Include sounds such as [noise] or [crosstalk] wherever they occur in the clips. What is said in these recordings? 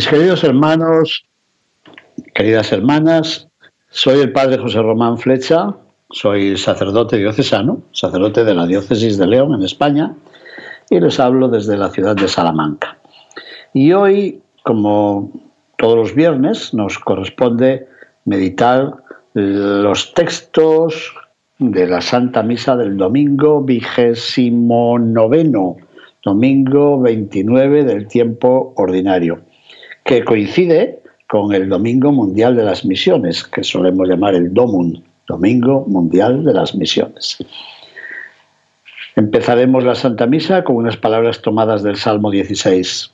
Mis queridos hermanos, queridas hermanas, soy el padre José Román Flecha, soy sacerdote diocesano, sacerdote de la diócesis de León en España, y les hablo desde la ciudad de Salamanca. Y hoy, como todos los viernes, nos corresponde meditar los textos de la Santa Misa del domingo vigésimo noveno, domingo 29 del tiempo ordinario, que coincide con el Domingo Mundial de las Misiones, que solemos llamar el DOMUN, Domingo Mundial de las Misiones. Empezaremos la Santa Misa con unas palabras tomadas del Salmo 16.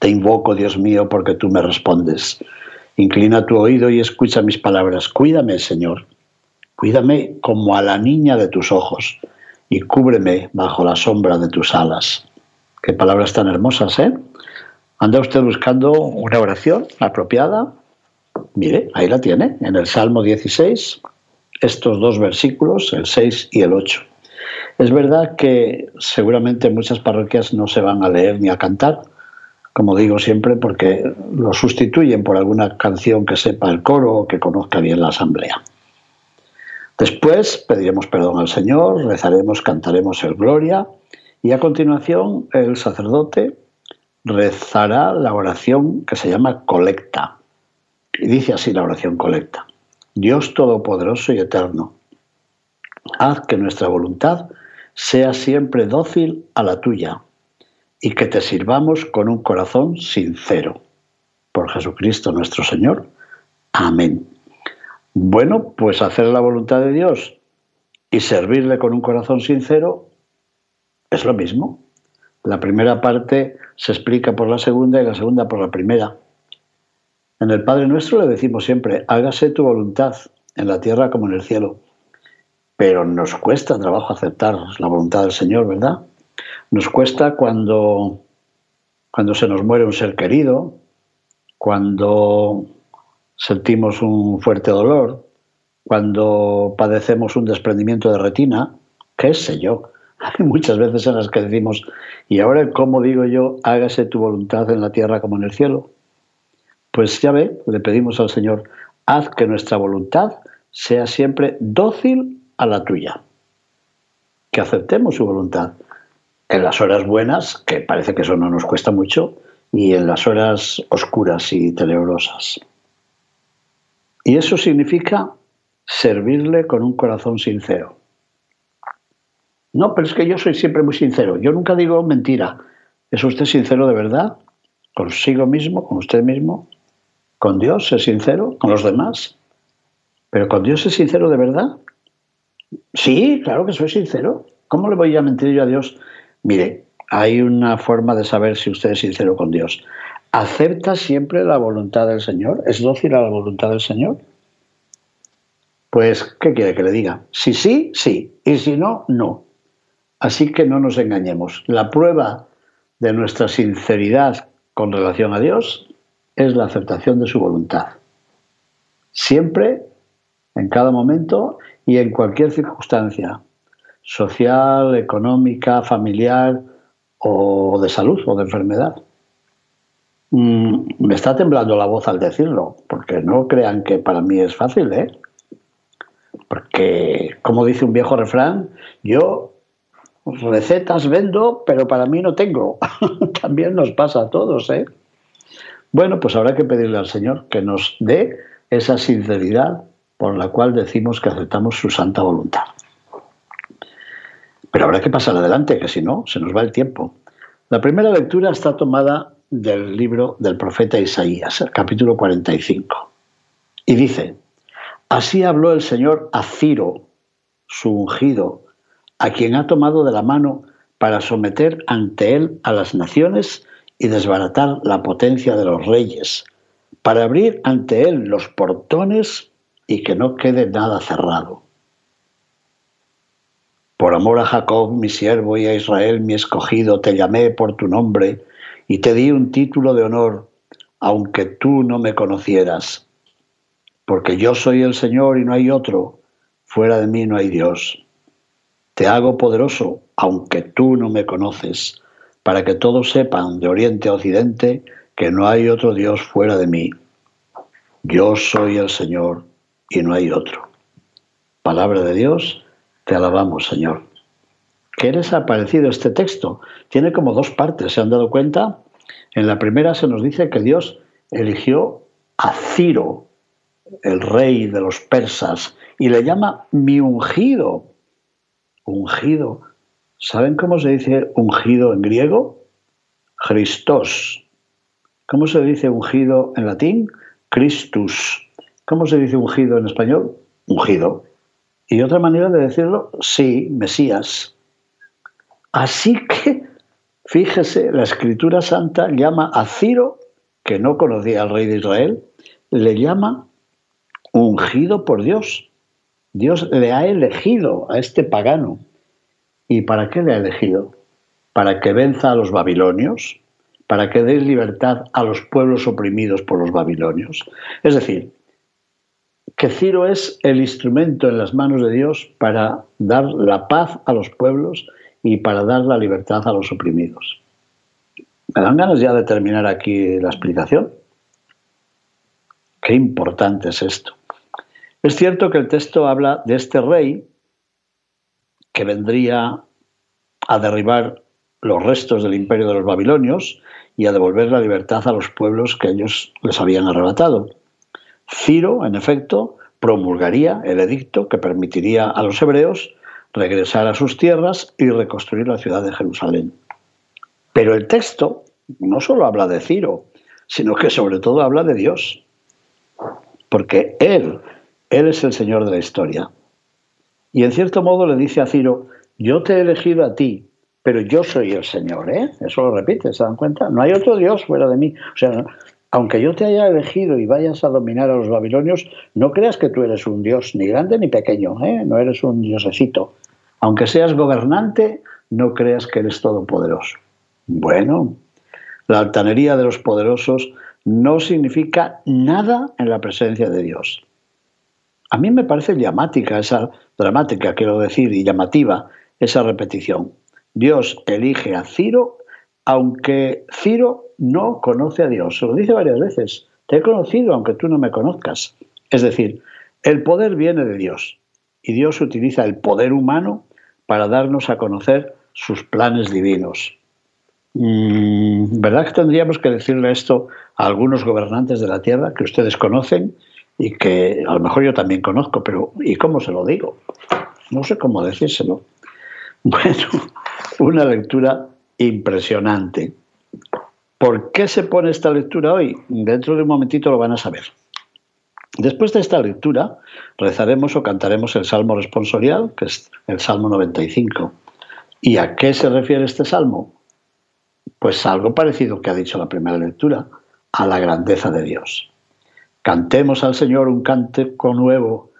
Te invoco, Dios mío, porque tú me respondes. Inclina tu oído y escucha mis palabras. Cuídame, Señor. Cuídame como a la niña de tus ojos y cúbreme bajo la sombra de tus alas. Qué palabras tan hermosas, ¿eh? ¿Anda usted buscando una oración apropiada? Mire, ahí la tiene, en el Salmo 16, estos dos versículos, el 6 y el 8. Es verdad que seguramente muchas parroquias no se van a leer ni a cantar, como digo siempre, porque lo sustituyen por alguna canción que sepa el coro o que conozca bien la asamblea. Después pediremos perdón al Señor, rezaremos, cantaremos el Gloria y a continuación el sacerdote rezará la oración que se llama colecta. Y dice así la oración colecta. Dios Todopoderoso y Eterno, haz que nuestra voluntad sea siempre dócil a la tuya y que te sirvamos con un corazón sincero. Por Jesucristo nuestro Señor. Amén. Bueno, pues hacer la voluntad de Dios y servirle con un corazón sincero es lo mismo. La primera parte se explica por la segunda y la segunda por la primera. En el Padre Nuestro le decimos siempre, hágase tu voluntad en la tierra como en el cielo. Pero nos cuesta trabajo aceptar la voluntad del Señor, ¿verdad? Nos cuesta cuando, cuando se nos muere un ser querido, cuando sentimos un fuerte dolor, cuando padecemos un desprendimiento de retina, qué sé yo. Hay muchas veces en las que decimos, y ahora, ¿cómo digo yo, hágase tu voluntad en la tierra como en el cielo? Pues ya ve, le pedimos al Señor, haz que nuestra voluntad sea siempre dócil a la tuya. Que aceptemos su voluntad en las horas buenas, que parece que eso no nos cuesta mucho, y en las horas oscuras y tenebrosas. Y eso significa servirle con un corazón sincero. No, pero es que yo soy siempre muy sincero. Yo nunca digo mentira. ¿Es usted sincero de verdad? ¿Consigo mismo? ¿Con usted mismo? ¿Con Dios es sincero? ¿Con los demás? ¿Pero con Dios es sincero de verdad? Sí, claro que soy sincero. ¿Cómo le voy a mentir yo a Dios? Mire, hay una forma de saber si usted es sincero con Dios. ¿Acepta siempre la voluntad del Señor? ¿Es dócil a la voluntad del Señor? Pues, ¿qué quiere que le diga? Si sí, sí. Y si no, no. Así que no nos engañemos. La prueba de nuestra sinceridad con relación a Dios es la aceptación de su voluntad. Siempre, en cada momento y en cualquier circunstancia, social, económica, familiar o de salud o de enfermedad. Mm, me está temblando la voz al decirlo, porque no crean que para mí es fácil, ¿eh? Porque, como dice un viejo refrán, yo recetas vendo, pero para mí no tengo. [laughs] También nos pasa a todos, ¿eh? Bueno, pues habrá que pedirle al Señor que nos dé esa sinceridad por la cual decimos que aceptamos su santa voluntad. Pero habrá que pasar adelante, que si no, se nos va el tiempo. La primera lectura está tomada del libro del profeta Isaías, capítulo 45. Y dice, así habló el Señor a Ciro, su ungido, a quien ha tomado de la mano para someter ante él a las naciones y desbaratar la potencia de los reyes, para abrir ante él los portones y que no quede nada cerrado. Por amor a Jacob, mi siervo, y a Israel, mi escogido, te llamé por tu nombre y te di un título de honor, aunque tú no me conocieras. Porque yo soy el Señor y no hay otro, fuera de mí no hay Dios. Te hago poderoso, aunque tú no me conoces, para que todos sepan de oriente a occidente que no hay otro Dios fuera de mí. Yo soy el Señor y no hay otro. Palabra de Dios, te alabamos, Señor. ¿Qué les ha parecido este texto? Tiene como dos partes, ¿se han dado cuenta? En la primera se nos dice que Dios eligió a Ciro, el rey de los persas, y le llama mi ungido. Ungido. ¿Saben cómo se dice ungido en griego? Christos. ¿Cómo se dice ungido en latín? Christus. ¿Cómo se dice ungido en español? Ungido. Y otra manera de decirlo, sí, Mesías. Así que, fíjese, la Escritura Santa llama a Ciro, que no conocía al rey de Israel, le llama ungido por Dios. Dios le ha elegido a este pagano. ¿Y para qué le ha elegido? Para que venza a los babilonios, para que dé libertad a los pueblos oprimidos por los babilonios. Es decir, que Ciro es el instrumento en las manos de Dios para dar la paz a los pueblos y para dar la libertad a los oprimidos. ¿Me dan ganas ya de terminar aquí la explicación? Qué importante es esto. Es cierto que el texto habla de este rey que vendría a derribar los restos del imperio de los babilonios y a devolver la libertad a los pueblos que ellos les habían arrebatado. Ciro, en efecto, promulgaría el edicto que permitiría a los hebreos regresar a sus tierras y reconstruir la ciudad de Jerusalén. Pero el texto no solo habla de Ciro, sino que sobre todo habla de Dios, porque Él, Él es el Señor de la historia. Y en cierto modo le dice a Ciro, yo te he elegido a ti, pero yo soy el Señor, ¿eh? Eso lo repite, ¿se dan cuenta? No hay otro Dios fuera de mí. O sea, aunque yo te haya elegido y vayas a dominar a los babilonios, no creas que tú eres un dios ni grande ni pequeño, ¿eh? no eres un diosecito. Aunque seas gobernante, no creas que eres todopoderoso. Bueno, la altanería de los poderosos no significa nada en la presencia de Dios. A mí me parece llamática esa, dramática quiero decir, y llamativa esa repetición. Dios elige a Ciro, aunque Ciro no conoce a Dios. Se lo dice varias veces. Te he conocido aunque tú no me conozcas. Es decir, el poder viene de Dios y Dios utiliza el poder humano para darnos a conocer sus planes divinos. Mm, ¿Verdad que tendríamos que decirle esto a algunos gobernantes de la tierra que ustedes conocen y que a lo mejor yo también conozco, pero ¿y cómo se lo digo? No sé cómo decírselo. [laughs] Bueno, una lectura impresionante. ¿Por qué se pone esta lectura hoy? Dentro de un momentito lo van a saber. Después de esta lectura, rezaremos o cantaremos el Salmo responsorial, que es el Salmo 95. ¿Y a qué se refiere este salmo? Pues algo parecido que ha dicho la primera lectura, a la grandeza de Dios. Cantemos al Señor un cántico nuevo,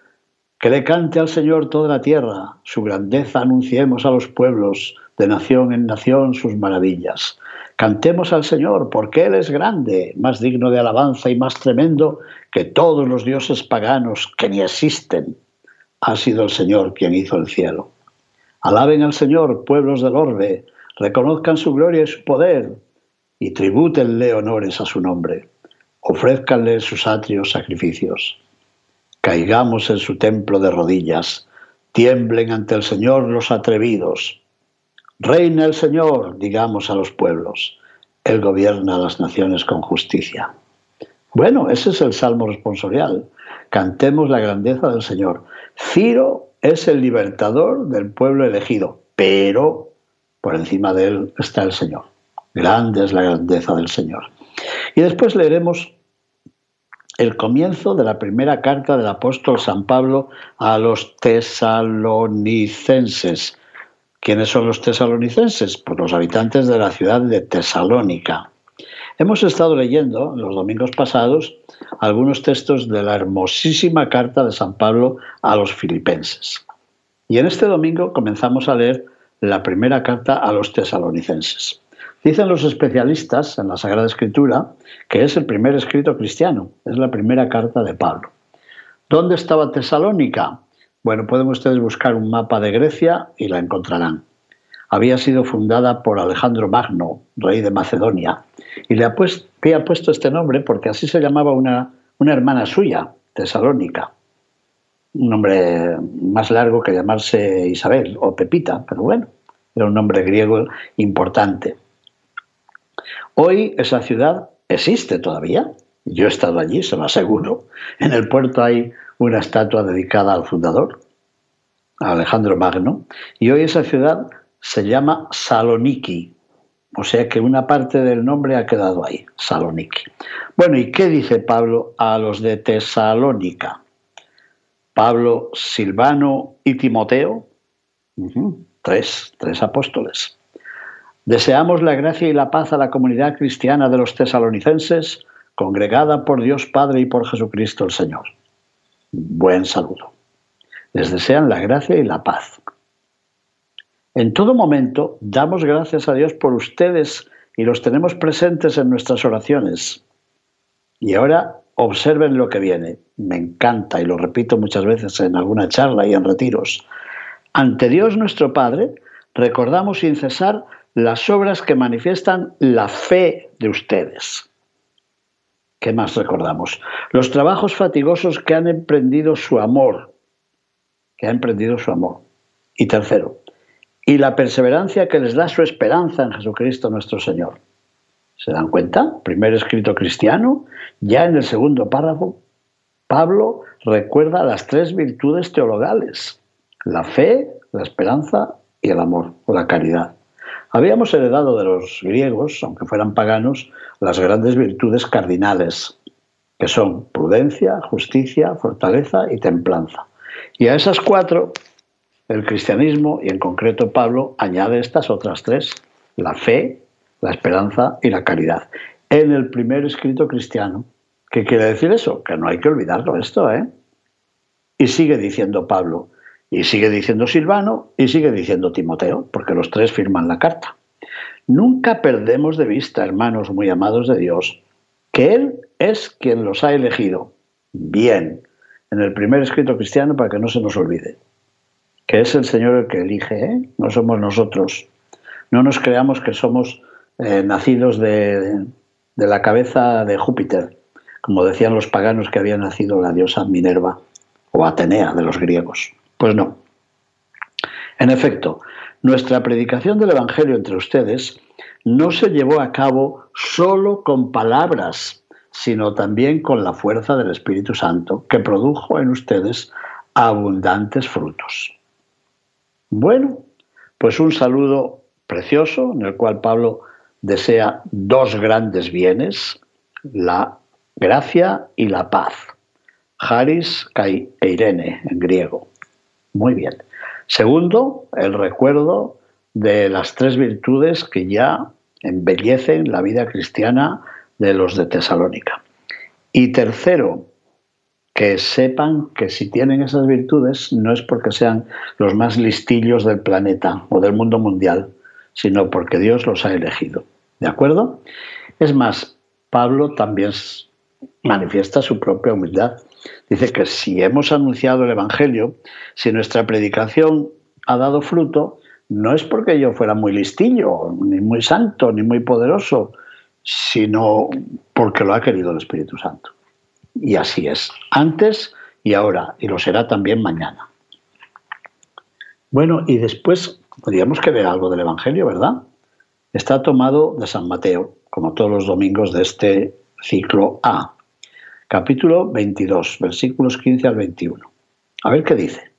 que le cante al Señor toda la tierra, su grandeza anunciemos a los pueblos, de nación en nación sus maravillas. Cantemos al Señor, porque Él es grande, más digno de alabanza y más tremendo que todos los dioses paganos que ni existen. Ha sido el Señor quien hizo el cielo. Alaben al Señor, pueblos del orbe, reconozcan su gloria y su poder, y tribútenle honores a su nombre. Ofrézcanle sus atrios sacrificios. Caigamos en su templo de rodillas, tiemblen ante el Señor los atrevidos Reina el Señor, digamos a los pueblos. Él gobierna a las naciones con justicia. Bueno, ese es el salmo responsorial. Cantemos la grandeza del Señor. Ciro es el libertador del pueblo elegido, pero por encima de él está el Señor. Grande es la grandeza del Señor. Y después leeremos el comienzo de la primera carta del apóstol San Pablo a los tesalonicenses ¿Quiénes son los tesalonicenses? Pues los habitantes de la ciudad de Tesalónica. Hemos estado leyendo los domingos pasados algunos textos de la hermosísima carta de San Pablo a los filipenses. Y en este domingo comenzamos a leer la primera carta a los tesalonicenses. Dicen los especialistas en la Sagrada Escritura que es el primer escrito cristiano, es la primera carta de Pablo. ¿Dónde estaba Tesalónica? Bueno, pueden ustedes buscar un mapa de Grecia y la encontrarán. Había sido fundada por Alejandro Magno, rey de Macedonia, y le ha puesto este nombre porque así se llamaba una hermana suya, Tesalónica. Un nombre más largo que llamarse Isabel o Pepita, pero bueno, era un nombre griego importante. Hoy esa ciudad existe todavía. Yo he estado allí, se lo aseguro. En el puerto hay una estatua dedicada al fundador, Alejandro Magno, y hoy esa ciudad se llama Saloniki, o sea que una parte del nombre ha quedado ahí, Saloniki. Bueno, ¿y qué dice Pablo a los de Tesalónica? Pablo, Silvano y Timoteo, tres, tres apóstoles. Deseamos la gracia y la paz a la comunidad cristiana de los tesalonicenses, congregada por Dios Padre y por Jesucristo el Señor buen saludo. Les desean la gracia y la paz. En todo momento damos gracias a Dios por ustedes y los tenemos presentes en nuestras oraciones. Y ahora observen lo que viene. Me encanta y lo repito muchas veces en alguna charla y en retiros. Ante Dios nuestro Padre, recordamos sin cesar las obras que manifiestan la fe de ustedes. ¿Qué más recordamos? Los trabajos fatigosos que han emprendido su amor, que ha emprendido su amor. Y tercero, y la perseverancia que les da su esperanza en Jesucristo nuestro Señor. ¿Se dan cuenta? Primer escrito cristiano, ya en el segundo párrafo, Pablo recuerda las tres virtudes teologales, la fe, la esperanza y el amor o la caridad. Habíamos heredado de los griegos, aunque fueran paganos, las grandes virtudes cardinales, que son prudencia, justicia, fortaleza y templanza. Y a esas cuatro, el cristianismo, y en concreto Pablo, añade estas otras tres, la fe, la esperanza y la caridad. En el primer escrito cristiano. ¿Qué quiere decir eso? Que no hay que olvidarlo esto, ¿eh? Y sigue diciendo Pablo, y sigue diciendo Silvano y sigue diciendo Timoteo, porque los tres firman la carta. Nunca perdemos de vista, hermanos muy amados de Dios, que Él es quien los ha elegido. Bien, en el primer escrito cristiano para que no se nos olvide. Que es el Señor el que elige, ¿eh? no somos nosotros. No nos creamos que somos eh, nacidos de, de la cabeza de Júpiter, como decían los paganos que había nacido la diosa Minerva o Atenea de los griegos. Pues no. En efecto, nuestra predicación del Evangelio entre ustedes no se llevó a cabo solo con palabras, sino también con la fuerza del Espíritu Santo, que produjo en ustedes abundantes frutos. Bueno, pues un saludo precioso en el cual Pablo desea dos grandes bienes, la gracia y la paz. Haris kai eirene en griego. Muy bien. Segundo, el recuerdo de las tres virtudes que ya embellecen la vida cristiana de los de Tesalónica. Y tercero, que sepan que si tienen esas virtudes no es porque sean los más listillos del planeta o del mundo mundial, sino porque Dios los ha elegido. ¿De acuerdo? Es más, Pablo también manifiesta su propia humildad. Dice que si hemos anunciado el Evangelio, si nuestra predicación ha dado fruto, no es porque yo fuera muy listillo, ni muy santo, ni muy poderoso, sino porque lo ha querido el Espíritu Santo. Y así es, antes y ahora, y lo será también mañana. Bueno, y después podríamos que ver algo del Evangelio, ¿verdad? Está tomado de San Mateo, como todos los domingos de este ciclo A capítulo 22, versículos 15 al 21. A ver qué dice.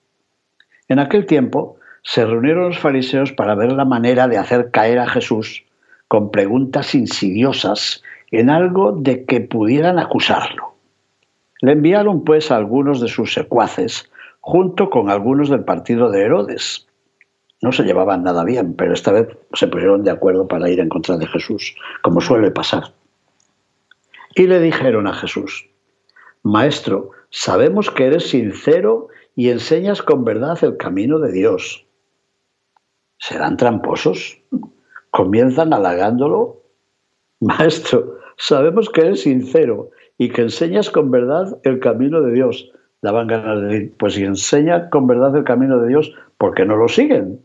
En aquel tiempo se reunieron los fariseos para ver la manera de hacer caer a Jesús con preguntas insidiosas en algo de que pudieran acusarlo. Le enviaron pues a algunos de sus secuaces junto con algunos del partido de Herodes. no se llevaban nada bien, pero esta vez se pusieron de acuerdo para ir en contra de Jesús, como suele pasar. Y le dijeron a Jesús, Maestro, sabemos que eres sincero y enseñas con verdad el camino de Dios. ¿Serán tramposos? Comienzan halagándolo. Maestro, sabemos que eres sincero y que enseñas con verdad el camino de Dios. Daban ganas de decir, pues si enseña con verdad el camino de Dios, ¿por qué no lo siguen?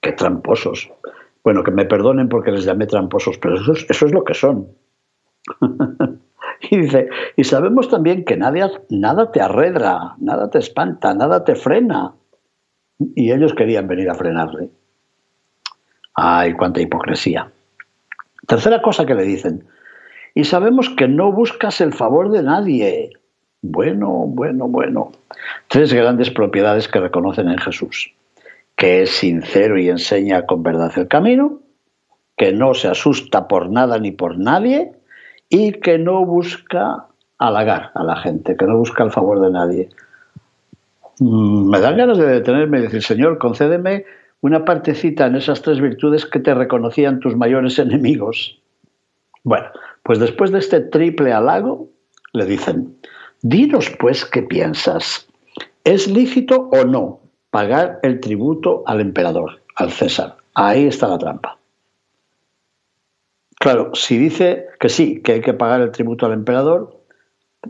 Qué tramposos. Bueno, que me perdonen porque les llamé tramposos, pero eso es, eso es lo que son. [laughs] y dice, y sabemos también que nadie, nada te arredra, nada te espanta, nada te frena. Y ellos querían venir a frenarle. Ay, cuánta hipocresía. Tercera cosa que le dicen, y sabemos que no buscas el favor de nadie. Bueno, bueno, bueno. Tres grandes propiedades que reconocen en Jesús que es sincero y enseña con verdad el camino, que no se asusta por nada ni por nadie y que no busca halagar a la gente, que no busca el favor de nadie. Mm, me dan ganas de detenerme y decir, Señor, concédeme una partecita en esas tres virtudes que te reconocían tus mayores enemigos. Bueno, pues después de este triple halago, le dicen, dinos pues qué piensas. ¿Es lícito o no pagar el tributo al emperador, al César. Ahí está la trampa. Claro, si dice que sí, que hay que pagar el tributo al emperador,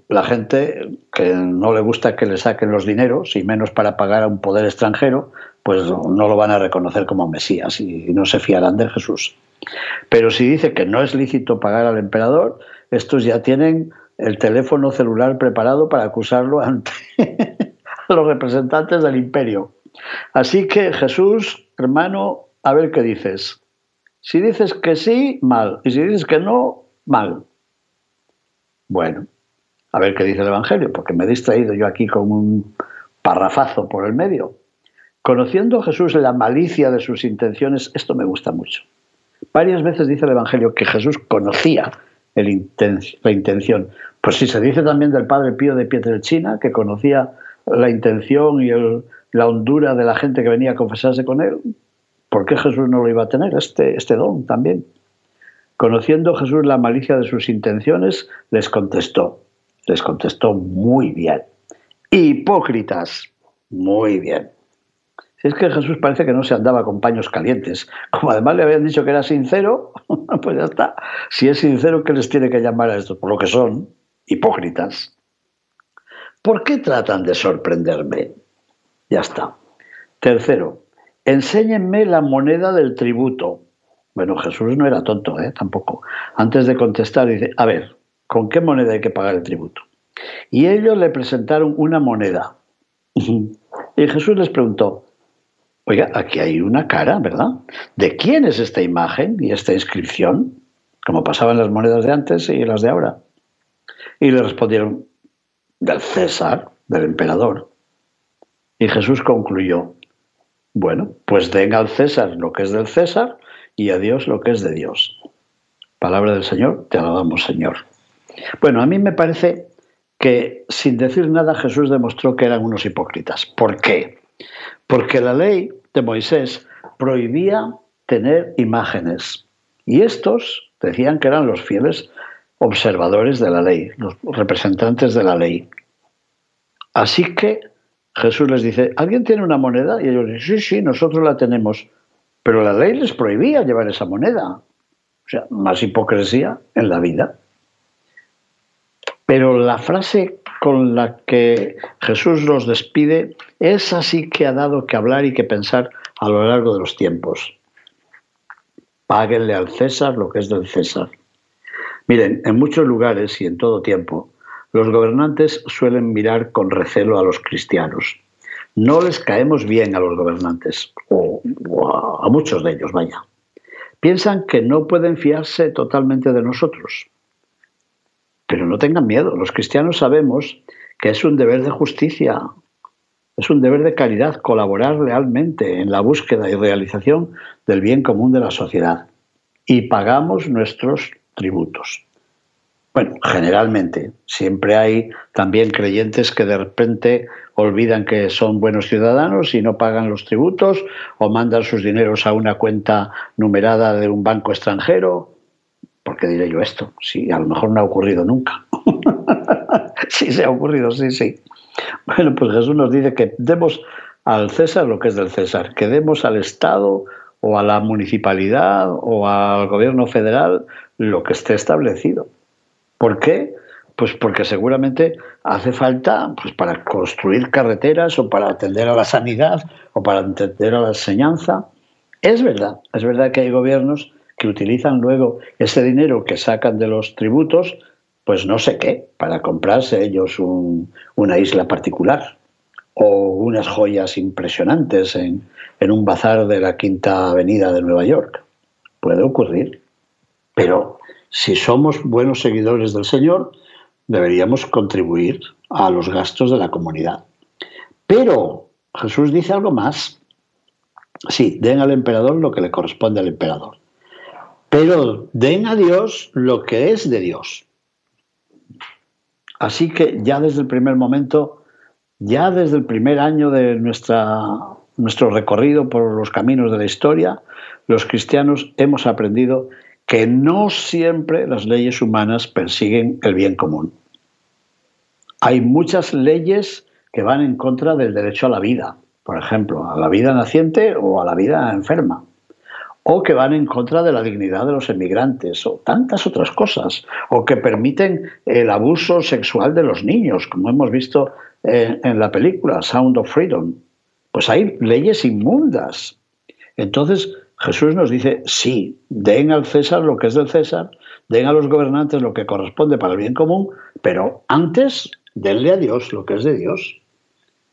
la gente que no le gusta que le saquen los dineros, y menos para pagar a un poder extranjero, pues no lo van a reconocer como Mesías y no se fiarán de Jesús. Pero si dice que no es lícito pagar al emperador, estos ya tienen el teléfono celular preparado para acusarlo ante, [laughs] los representantes del imperio. Así que Jesús, hermano, a ver qué dices. Si dices que sí, mal. Y si dices que no, mal. Bueno, a ver qué dice el Evangelio, porque me he distraído yo aquí con un parrafazo por el medio. Conociendo Jesús la malicia de sus intenciones, esto me gusta mucho. Varias veces dice el Evangelio que Jesús conocía la intención. Pues si se dice también del Padre Pío de Pietrelcina, que conocía la intención y la hondura de la gente que venía a confesarse con él, ¿por qué Jesús no lo iba a tener, este, este don también? Conociendo Jesús la malicia de sus intenciones, les contestó, les contestó muy bien. Hipócritas, muy bien. Si es que Jesús parece que no se andaba con paños calientes. Como además le habían dicho que era sincero, [laughs] pues ya está. Si es sincero, ¿qué les tiene que llamar a esto? Por lo que son, hipócritas. ¿Por qué tratan de sorprenderme? Ya está. Tercero, enséñenme la moneda del tributo. Bueno, Jesús no era tonto, ¿eh? tampoco. Antes de contestar, dice, a ver, ¿con qué moneda hay que pagar el tributo? Y ellos le presentaron una moneda. [laughs] y Jesús les preguntó, oiga, aquí hay una cara, ¿verdad? ¿De quién es esta imagen y esta inscripción? Como pasaban las monedas de antes y las de ahora. Y le respondieron, del César, del emperador. Y Jesús concluyó, bueno, pues den al César lo que es del César y a Dios lo que es de Dios. Palabra del Señor, te alabamos Señor. Bueno, a mí me parece que sin decir nada Jesús demostró que eran unos hipócritas. ¿Por qué? Porque la ley de Moisés prohibía tener imágenes y estos decían que eran los fieles observadores de la ley, los representantes de la ley. Así que Jesús les dice, ¿alguien tiene una moneda? Y ellos dicen, sí, sí, nosotros la tenemos. Pero la ley les prohibía llevar esa moneda. O sea, más hipocresía en la vida. Pero la frase con la que Jesús los despide es así que ha dado que hablar y que pensar a lo largo de los tiempos. Páguenle al César lo que es del César Miren, en muchos lugares y en todo tiempo, los gobernantes suelen mirar con recelo a los cristianos. No les caemos bien a los gobernantes, o, a muchos de ellos, vaya. Piensan que no pueden fiarse totalmente de nosotros. Pero no tengan miedo, los cristianos sabemos que es un deber de justicia, es un deber de caridad colaborar lealmente en la búsqueda y realización del bien común de la sociedad. Y pagamos nuestros tributos. Bueno, generalmente. Siempre hay también creyentes que de repente olvidan que son buenos ciudadanos y no pagan los tributos o mandan sus dineros a una cuenta numerada de un banco extranjero. ¿Por qué diré yo esto? Sí, a lo mejor no ha ocurrido nunca. [laughs] sí, se ha ocurrido, sí, sí. Bueno, pues Jesús nos dice que demos al César lo que es del César, que demos al Estado o a la municipalidad o al gobierno federal lo que esté establecido. ¿Por qué? Pues porque seguramente hace falta pues para construir carreteras o para atender a la sanidad o para atender a la enseñanza. Es verdad, es verdad que hay gobiernos que utilizan luego ese dinero que sacan de los tributos, pues no sé qué, para comprarse ellos una isla particular o unas joyas impresionantes en, en un bazar de la Quinta Avenida de Nueva York. Puede ocurrir. Pero si somos buenos seguidores del Señor, deberíamos contribuir a los gastos de la comunidad. Pero Jesús dice algo más. Sí, den al emperador lo que le corresponde al emperador. Pero den a Dios lo que es de Dios. Así que ya desde el primer momento, ya desde el primer año de nuestra, nuestro recorrido por los caminos de la historia, los cristianos hemos aprendido que no siempre las leyes humanas persiguen el bien común. Hay muchas leyes que van en contra del derecho a la vida, por ejemplo, a la vida naciente o a la vida enferma, o que van en contra de la dignidad de los emigrantes, o tantas otras cosas, o que permiten el abuso sexual de los niños, como hemos visto eh, en la película Sound of Freedom. Pues hay leyes inmundas. Entonces, Jesús nos dice, sí, den al César lo que es del César, den a los gobernantes lo que corresponde para el bien común, pero antes denle a Dios lo que es de Dios.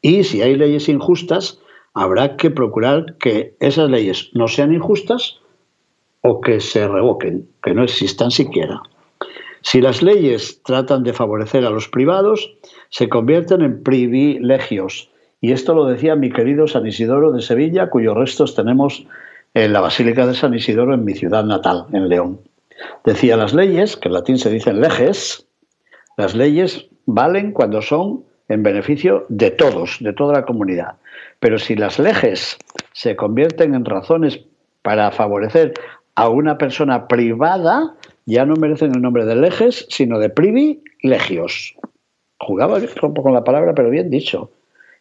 Y si hay leyes injustas, habrá que procurar que esas leyes no sean injustas o que se revoquen, que no existan siquiera. Si las leyes tratan de favorecer a los privados, se convierten en privilegios. Y esto lo decía mi querido San Isidoro de Sevilla, cuyos restos tenemos en la Basílica de San Isidoro, en mi ciudad natal, en León. Decía las leyes, que en latín se dicen leges, las leyes valen cuando son en beneficio de todos, de toda la comunidad. Pero si las leyes se convierten en razones para favorecer a una persona privada, ya no merecen el nombre de leges, sino de privilegios. Jugaba un poco con la palabra, pero bien dicho.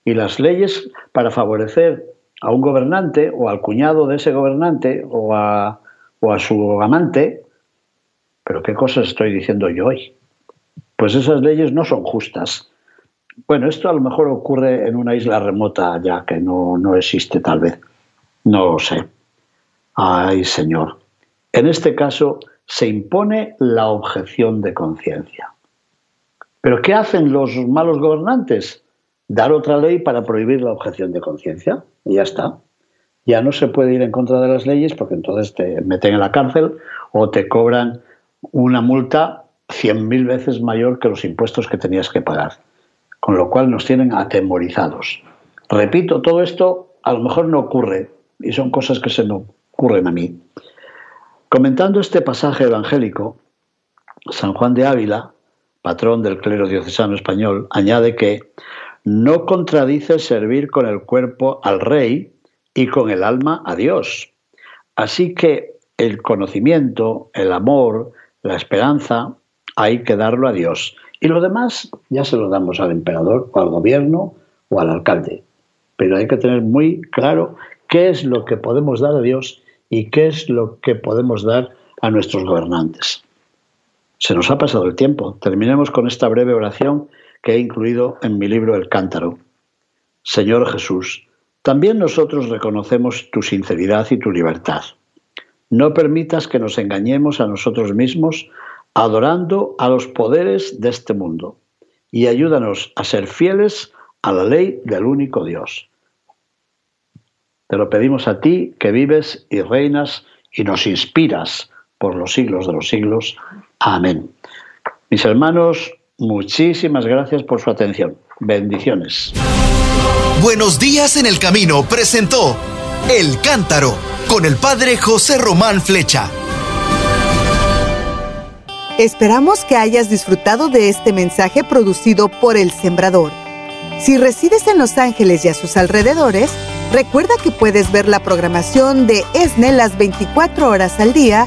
Y las leyes para favorecer a un gobernante o al cuñado de ese gobernante o a, o a su amante, pero ¿qué cosas estoy diciendo yo hoy? Pues esas leyes no son justas. Bueno, esto a lo mejor ocurre en una isla remota ya que no, no existe tal vez. No lo sé. Ay, Señor. En este caso se impone la objeción de conciencia. ¿Pero qué hacen los malos gobernantes? Dar otra ley para prohibir la objeción de conciencia y ya está. Ya no se puede ir en contra de las leyes porque entonces te meten en la cárcel o te cobran una multa cien mil veces mayor que los impuestos que tenías que pagar. Con lo cual nos tienen atemorizados. Repito, todo esto a lo mejor no ocurre y son cosas que se me ocurren a mí. Comentando este pasaje evangélico, San Juan de Ávila, patrón del clero diocesano español, añade que no contradice servir con el cuerpo al rey y con el alma a Dios. Así que el conocimiento, el amor, la esperanza, hay que darlo a Dios. Y lo demás ya se lo damos al emperador o al gobierno o al alcalde. Pero hay que tener muy claro qué es lo que podemos dar a Dios y qué es lo que podemos dar a nuestros gobernantes. Se nos ha pasado el tiempo. Terminemos con esta breve oración que he incluido en mi libro El Cántaro. Señor Jesús, también nosotros reconocemos tu sinceridad y tu libertad. No permitas que nos engañemos a nosotros mismos adorando a los poderes de este mundo y ayúdanos a ser fieles a la ley del único Dios. Te lo pedimos a ti que vives y reinas y nos inspiras por los siglos de los siglos. Amén. Mis hermanos, Muchísimas gracias por su atención. Bendiciones. Buenos días en el camino presentó El Cántaro con el padre José Román Flecha. Esperamos que hayas disfrutado de este mensaje producido por El Sembrador. Si resides en Los Ángeles y a sus alrededores, recuerda que puedes ver la programación de ESNE las 24 horas al día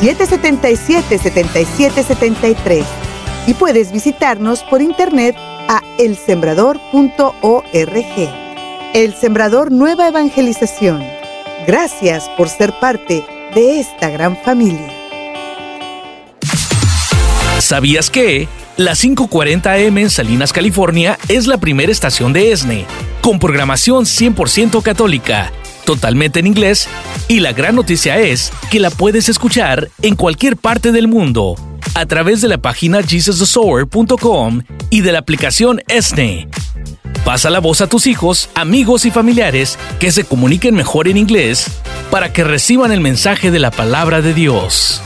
773-777-7773 y puedes visitarnos por internet a elsembrador.org. El Sembrador Nueva Evangelización. Gracias por ser parte de esta gran familia. ¿Sabías que? La 540M en Salinas, California es la primera estación de ESNE, con programación 100% católica, totalmente en inglés, y la gran noticia es que la puedes escuchar en cualquier parte del mundo a través de la página jesusthesower.com y de la aplicación ESNE. Pasa la voz a tus hijos, amigos y familiares que se comuniquen mejor en inglés para que reciban el mensaje de la palabra de Dios.